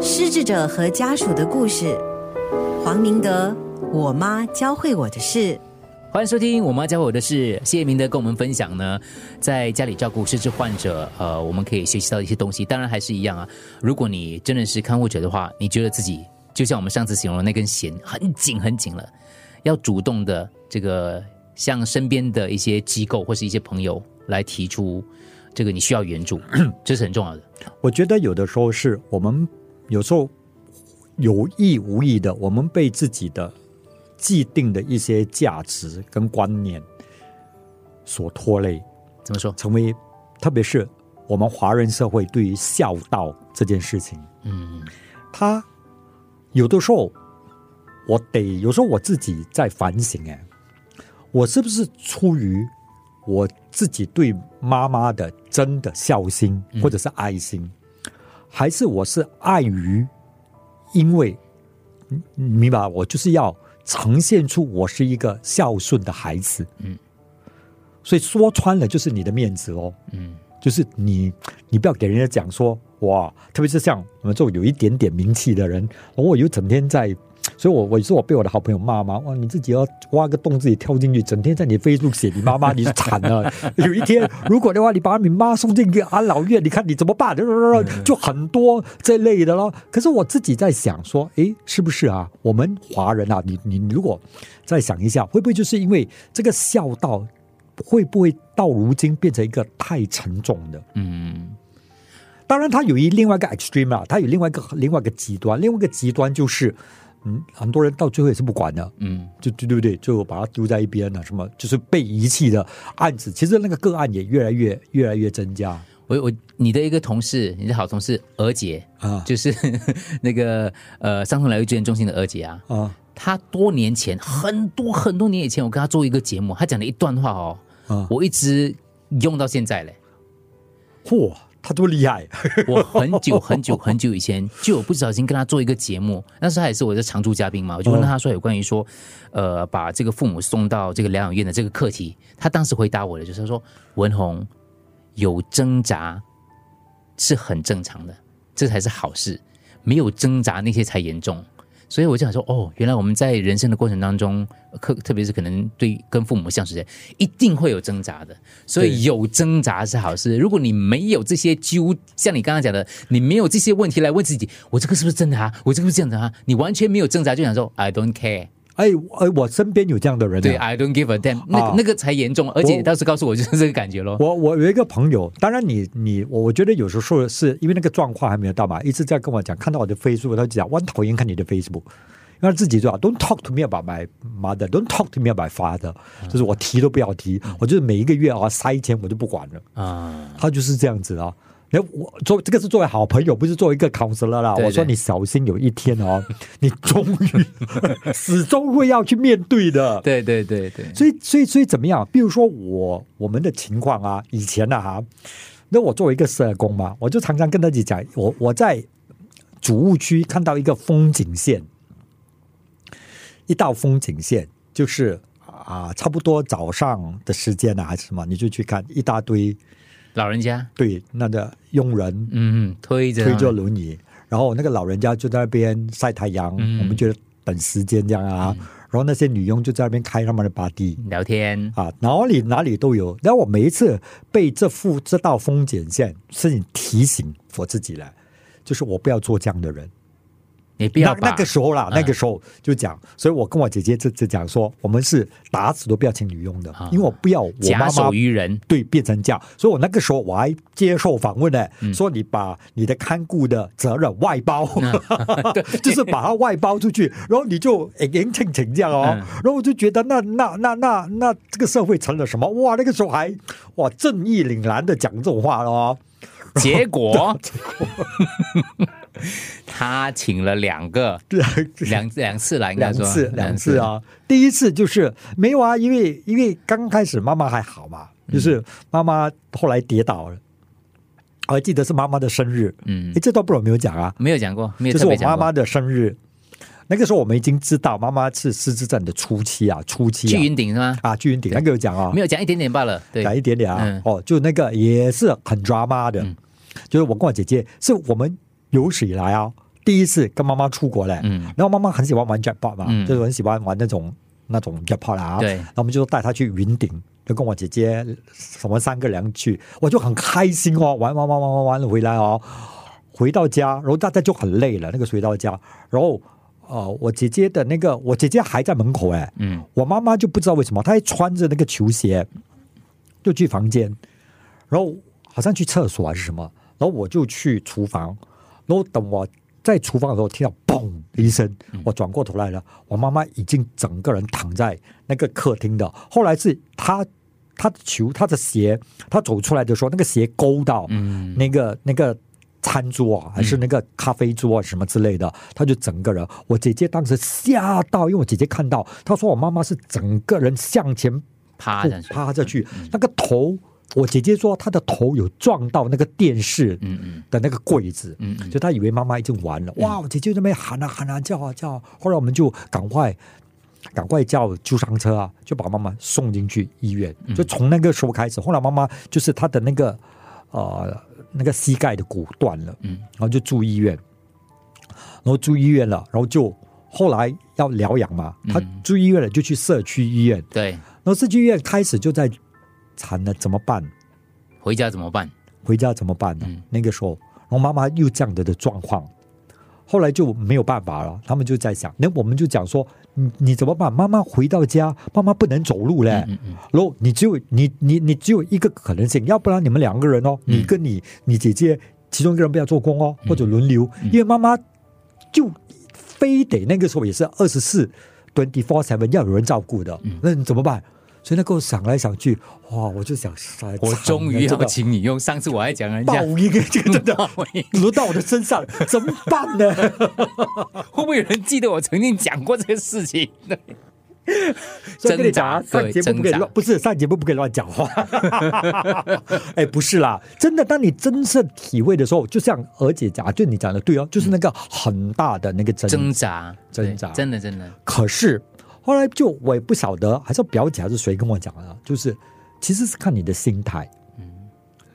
失智者和家属的故事，黄明德，我妈教会我的事。欢迎收听《我妈教我的事》，谢谢明德跟我们分享呢，在家里照顾失智患者，呃，我们可以学习到一些东西。当然还是一样啊，如果你真的是看护者的话，你觉得自己就像我们上次形容的那根弦很紧很紧了，要主动的这个向身边的一些机构或是一些朋友来提出这个你需要援助，这是很重要的。我觉得有的时候是我们有时候有意无意的，我们被自己的既定的一些价值跟观念所拖累，怎么说？成为特别是我们华人社会对于孝道这件事情，嗯。他有的时候我得有时候我自己在反省，哎，我是不是出于我自己对妈妈的真的孝心或者是爱心，还是我是碍于因为明白，我就是要呈现出我是一个孝顺的孩子，嗯，所以说穿了就是你的面子哦，嗯。就是你，你不要给人家讲说哇，特别是像我们这种有一点点名气的人，我又整天在，所以我我是我被我的好朋友骂嘛，哇，你自己要挖个洞自己跳进去，整天在你 Facebook 写你妈妈，你是惨了。有一天如果的话，你把你妈送进个安老院，你看你怎么办？就很多这类的咯。可是我自己在想说，诶，是不是啊？我们华人啊，你你你如果再想一下，会不会就是因为这个孝道？会不会到如今变成一个太沉重的？嗯当然，它有一另外一个 extreme 啊，它有另外一个另外一个极端，另外一个极端就是，嗯，很多人到最后也是不管的，嗯。就就对不对？就把它丢在一边了，什么？就是被遗弃的案子，其实那个个案也越来越越来越增加。我我你的一个同事，你的好同事娥姐，啊。就是 那个呃伤痛疗愈支援中心的娥姐啊，啊。她多年前很多很多年以前，我跟她做一个节目，她讲了一段话哦，啊！我一直用到现在嘞。嚯，他多厉害！我很久 很久很久以前就有不小心跟他做一个节目，那时候他也是我的常驻嘉宾嘛，我就问他说有关于说，呃，把这个父母送到这个疗养院的这个课题，他当时回答我的就是说，文红有挣扎是很正常的，这才是好事，没有挣扎那些才严重。所以我就想说，哦，原来我们在人生的过程当中，特特别是可能对跟父母相处间，一定会有挣扎的。所以有挣扎是好事。如果你没有这些纠，像你刚刚讲的，你没有这些问题来问自己，我这个是不是真的啊？我这个是这样的啊？你完全没有挣扎，就想说 I don't care，哎哎，我身边有这样的人、啊，对，I don't give a damn，那、啊那个才严重。而且你当时告诉我 就是这个感觉咯。我我有一个朋友，当然你你我我觉得有时候是因为那个状况还没有到嘛，一直在跟我讲，看到我的 Facebook，他就讲我很讨厌看你的 Facebook，因为他自己说 Don't talk to me about my mother，Don't talk to me about my father，就是我提都不要提，我就是每一个月啊塞钱我就不管了，啊，他就是这样子啊。那我做这个是作为好朋友，不是作为一个 counselor 啦。对对我说你小心，有一天哦，你终于始终会要去面对的。对对对对，所以，所以，所以怎么样？比如说我我们的情况啊，以前呢、哈，那我作为一个社工嘛，我就常常跟大家讲，我我在主务区看到一个风景线，一道风景线，就是啊，差不多早上的时间啊，还是什么，你就去看一大堆老人家，对那个佣人嗯，推着推着轮椅，然后那个老人家就在那边晒太阳，嗯我们觉得等时间这样啊，然后那些女佣就在那边开他们的 body。聊天，啊，哪里哪里都有。然后我每一次被这幅这道风景线是你提醒我自己了，就是我不要做这样的人。你不要把那那个时候啦，嗯那个时候就讲，所以我跟我姐姐就就讲说，我们是打死都不要请女佣的，啊因为我不要我妈妈假手于人，对变成这样。所以我那个时候我还接受访问呢，嗯说你把你的看顾的责任外包，就是把它外包出去，然后你就哎言情情这样哦。嗯然后我就觉得那那那那那这个社会成了什么？哇，那个时候还哇正义凛然的讲这种话了哦。结果？他请了两个，两两次来，应该说。两次两次，啊，第一次就是没有啊，因为因为刚开始妈妈还好嘛，嗯。就是妈妈后来跌倒了，我还记得是妈妈的生日，嗯。诶，，这段不知道有没有讲啊？没有讲过，没有就是我妈妈的生日，那个时候我们已经知道妈妈是失智症的初期啊，初期去啊云顶是吗？啊，去云顶那个有讲啊，没有讲一点点罢了，对，讲一点点啊，嗯。哦，就那个也是很 drama 的，嗯。就是我跟我姐姐是我们有史以来啊第一次跟妈妈出国嘞，嗯。然后妈妈很喜欢玩 jackpot 嘛，嗯。就是很喜欢玩那种那种 jackpot 啦，对。然后我们就带她去云顶，就跟我姐姐我们三个人去，我就很开心哦，玩玩玩玩玩玩回来哦，回到家，然后大家就很累了，那个回到家，然后呃，我姐姐的那个，我姐姐还在门口哎，嗯我妈妈就不知道为什么，她还穿着那个球鞋就去房间，然后好像去厕所还是什么，然后我就去厨房，然后等我在厨房的时候听到嘣的一声，我转过头来了，我妈妈已经整个人躺在那个客厅的，后来是她。她的球，她的鞋，她走出来的时候，那个鞋勾到嗯那个、那个餐桌啊，还是那个咖啡桌啊什么之类的，他就整个人，我姐姐当时吓到，因为我姐姐看到，她说我妈妈是整个人向前趴趴下去，那个头，我姐姐说她的头有撞到那个电视嗯嗯。的那个柜子，嗯嗯。就她以为妈妈已经完了，哇！我姐姐在那边喊啊喊啊叫啊叫。啊，后来我们就赶快赶快叫救伤车啊，就把妈妈送进去医院。嗯。就从那个时候开始，后来妈妈就是她的那个呃那个膝盖的骨断了，嗯然后就住医院，然后住医院了，然后就后来要疗养嘛，她嗯住医院了就去社区医院，对，然后社区医院开始就在惨了，怎么办？回家怎么办？回家怎么办呢？嗯那个时候，然后妈妈又这样的的状况，后来就没有办法了。他们就在想，那我们就讲说，你你怎么办？妈妈回到家，妈妈不能走路嘞。嗯嗯然后你只有你你你只有一个可能性，要不然你们两个人哦，嗯你跟你你姐姐其中一个人不要做工哦，嗯或者轮流，因为妈妈就非得那个时候也是二十四 twenty four seven 要有人照顾的，嗯那你怎么办？所以那个想来想去，哇，我就想，我终于要请你用上次我还讲人报家应，这个真的 轮到我的身上，怎么办呢？会不会有人记得我曾经讲过这个事情？所以跟你上节目不可以乱，不是上节目不可以乱讲话。哎，不是啦，真的，当你真正体会的时候，就像娥姐讲，就你讲的对哦，就是那个很大的那个挣挣扎，挣扎。对真的真的，可是后来就我也不晓得，还是表姐还是谁跟我讲的，就是其实是看你的心态，嗯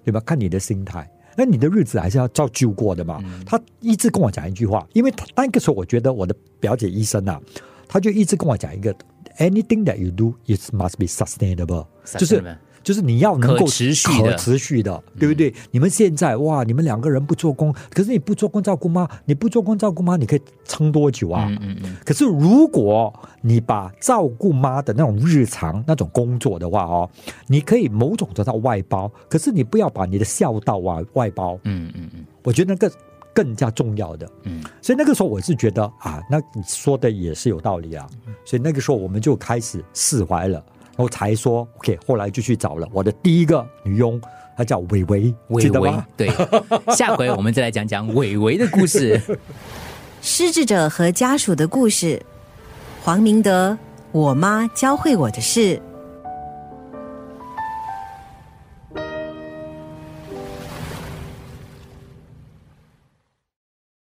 对吧？看你的心态。那你的日子还是要照旧过的嘛。嗯他一直跟我讲一句话，因为他那个时候我觉得我的表姐医生啊，他就一直跟我讲一个，anything that you do is must be sustainable，就是就是你要能够可持续的可持续的，对不对？你们现在哇，你们两个人不做工，可是你不做工照顾妈，你不做工照顾妈，你可以撑多久啊？嗯嗯嗯，可是如果你把照顾妈的那种日常那种工作的话哦，你可以某种程度外包，可是你不要把你的孝道啊外包，嗯嗯嗯我觉得那个更加重要的。嗯，所以那个时候我是觉得啊，那你说的也是有道理啊。所以那个时候我们就开始释怀了，然后才说 OK，后来就去找了我的第一个女佣，她叫伟伟，伟伟记得吗？对，下回我们再来讲讲伟伟的故事。失智者和家属的故事。黄明德，我妈教会我的事。